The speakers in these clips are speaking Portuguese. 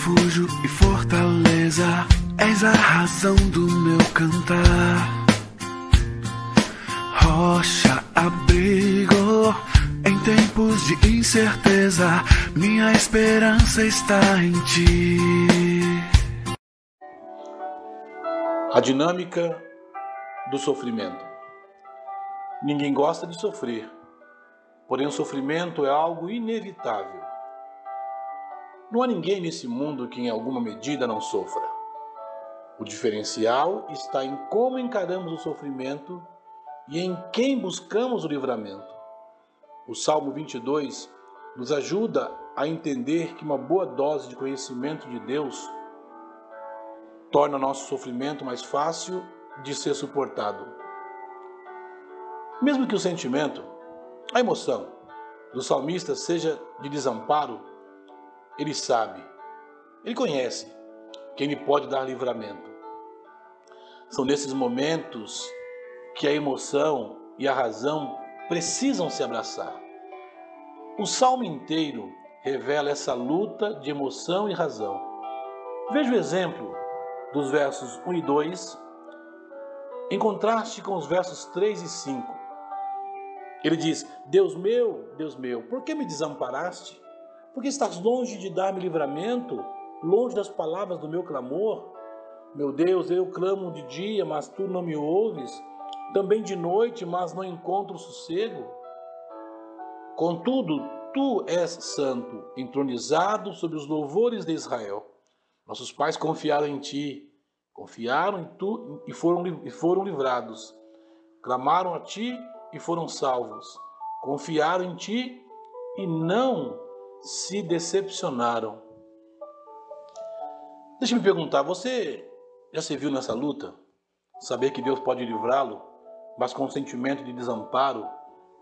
refúgio e fortaleza, és a razão do meu cantar. Rocha, abrigo em tempos de incerteza, minha esperança está em ti. A dinâmica do sofrimento. Ninguém gosta de sofrer, porém o sofrimento é algo inevitável. Não há ninguém nesse mundo que em alguma medida não sofra. O diferencial está em como encaramos o sofrimento e em quem buscamos o livramento. O Salmo 22 nos ajuda a entender que uma boa dose de conhecimento de Deus torna nosso sofrimento mais fácil de ser suportado. Mesmo que o sentimento, a emoção do salmista seja de desamparo, ele sabe, ele conhece quem lhe pode dar livramento. São nesses momentos que a emoção e a razão precisam se abraçar. O salmo inteiro revela essa luta de emoção e razão. Veja o exemplo dos versos 1 e 2, em contraste com os versos 3 e 5. Ele diz: Deus meu, Deus meu, por que me desamparaste? Porque estás longe de dar-me livramento, longe das palavras do meu clamor? Meu Deus, eu clamo de dia, mas tu não me ouves, também de noite, mas não encontro sossego. Contudo, tu és santo, entronizado sobre os louvores de Israel. Nossos pais confiaram em ti, confiaram em tu e foram, e foram livrados. Clamaram a ti e foram salvos. Confiaram em ti e não se decepcionaram. Deixa me perguntar, você já se viu nessa luta? Saber que Deus pode livrá-lo, mas com um sentimento de desamparo,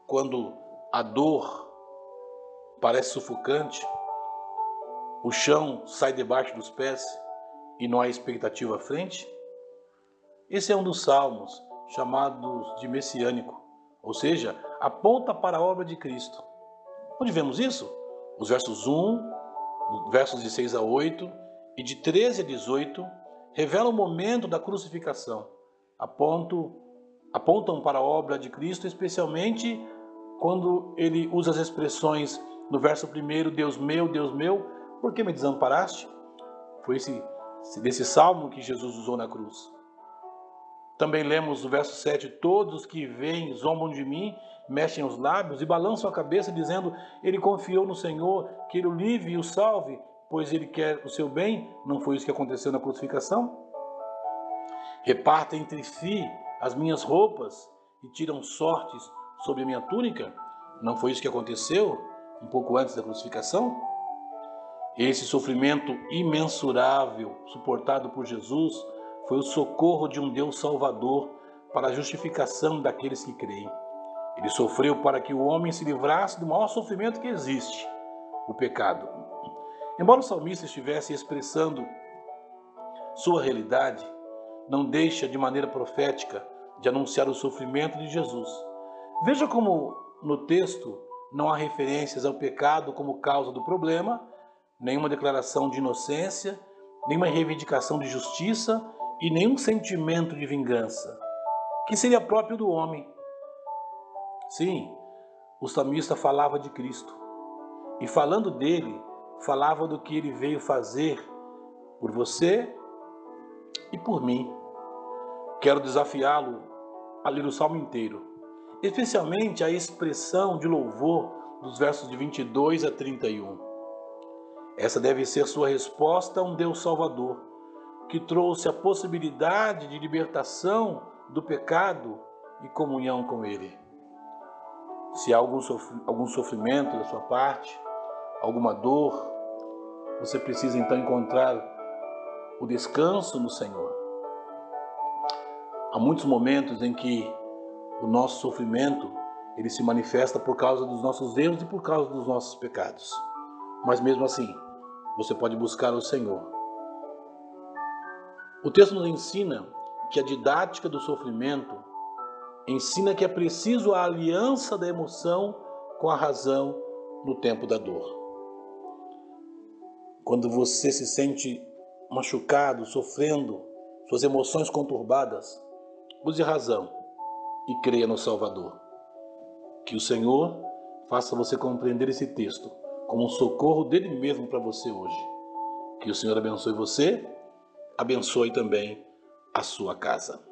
quando a dor parece sufocante, o chão sai debaixo dos pés e não há expectativa à frente? Esse é um dos salmos chamados de messiânico, ou seja, aponta para a obra de Cristo. Onde vemos isso? Os versos 1, versos de 6 a 8 e de 13 a 18 revelam o momento da crucificação, apontam, apontam para a obra de Cristo, especialmente quando ele usa as expressões no verso 1, Deus meu, Deus meu, por que me desamparaste? Foi esse, desse salmo que Jesus usou na cruz. Também lemos no verso 7, todos que vêm zombam de mim, mexem os lábios e balançam a cabeça, dizendo: Ele confiou no Senhor, que ele o livre e o salve, pois ele quer o seu bem. Não foi isso que aconteceu na crucificação? Reparta entre si as minhas roupas e tiram sortes sobre a minha túnica? Não foi isso que aconteceu um pouco antes da crucificação? Esse sofrimento imensurável suportado por Jesus foi o socorro de um Deus Salvador para a justificação daqueles que creem. Ele sofreu para que o homem se livrasse do maior sofrimento que existe, o pecado. Embora o salmista estivesse expressando sua realidade, não deixa de maneira profética de anunciar o sofrimento de Jesus. Veja como no texto não há referências ao pecado como causa do problema, nenhuma declaração de inocência, nenhuma reivindicação de justiça e nenhum sentimento de vingança, que seria próprio do homem. Sim, o salmista falava de Cristo. E falando dele, falava do que ele veio fazer por você e por mim. Quero desafiá-lo a ler o salmo inteiro, especialmente a expressão de louvor dos versos de 22 a 31. Essa deve ser sua resposta a um Deus Salvador, que trouxe a possibilidade de libertação do pecado e comunhão com Ele se há algum, algum sofrimento da sua parte, alguma dor, você precisa então encontrar o descanso no Senhor. Há muitos momentos em que o nosso sofrimento ele se manifesta por causa dos nossos erros e por causa dos nossos pecados. Mas mesmo assim, você pode buscar o Senhor. O texto nos ensina que a didática do sofrimento ensina que é preciso a aliança da emoção com a razão no tempo da dor. quando você se sente machucado, sofrendo, suas emoções conturbadas, use razão e creia no Salvador. Que o Senhor faça você compreender esse texto como um socorro dele mesmo para você hoje. Que o Senhor abençoe você, abençoe também a sua casa.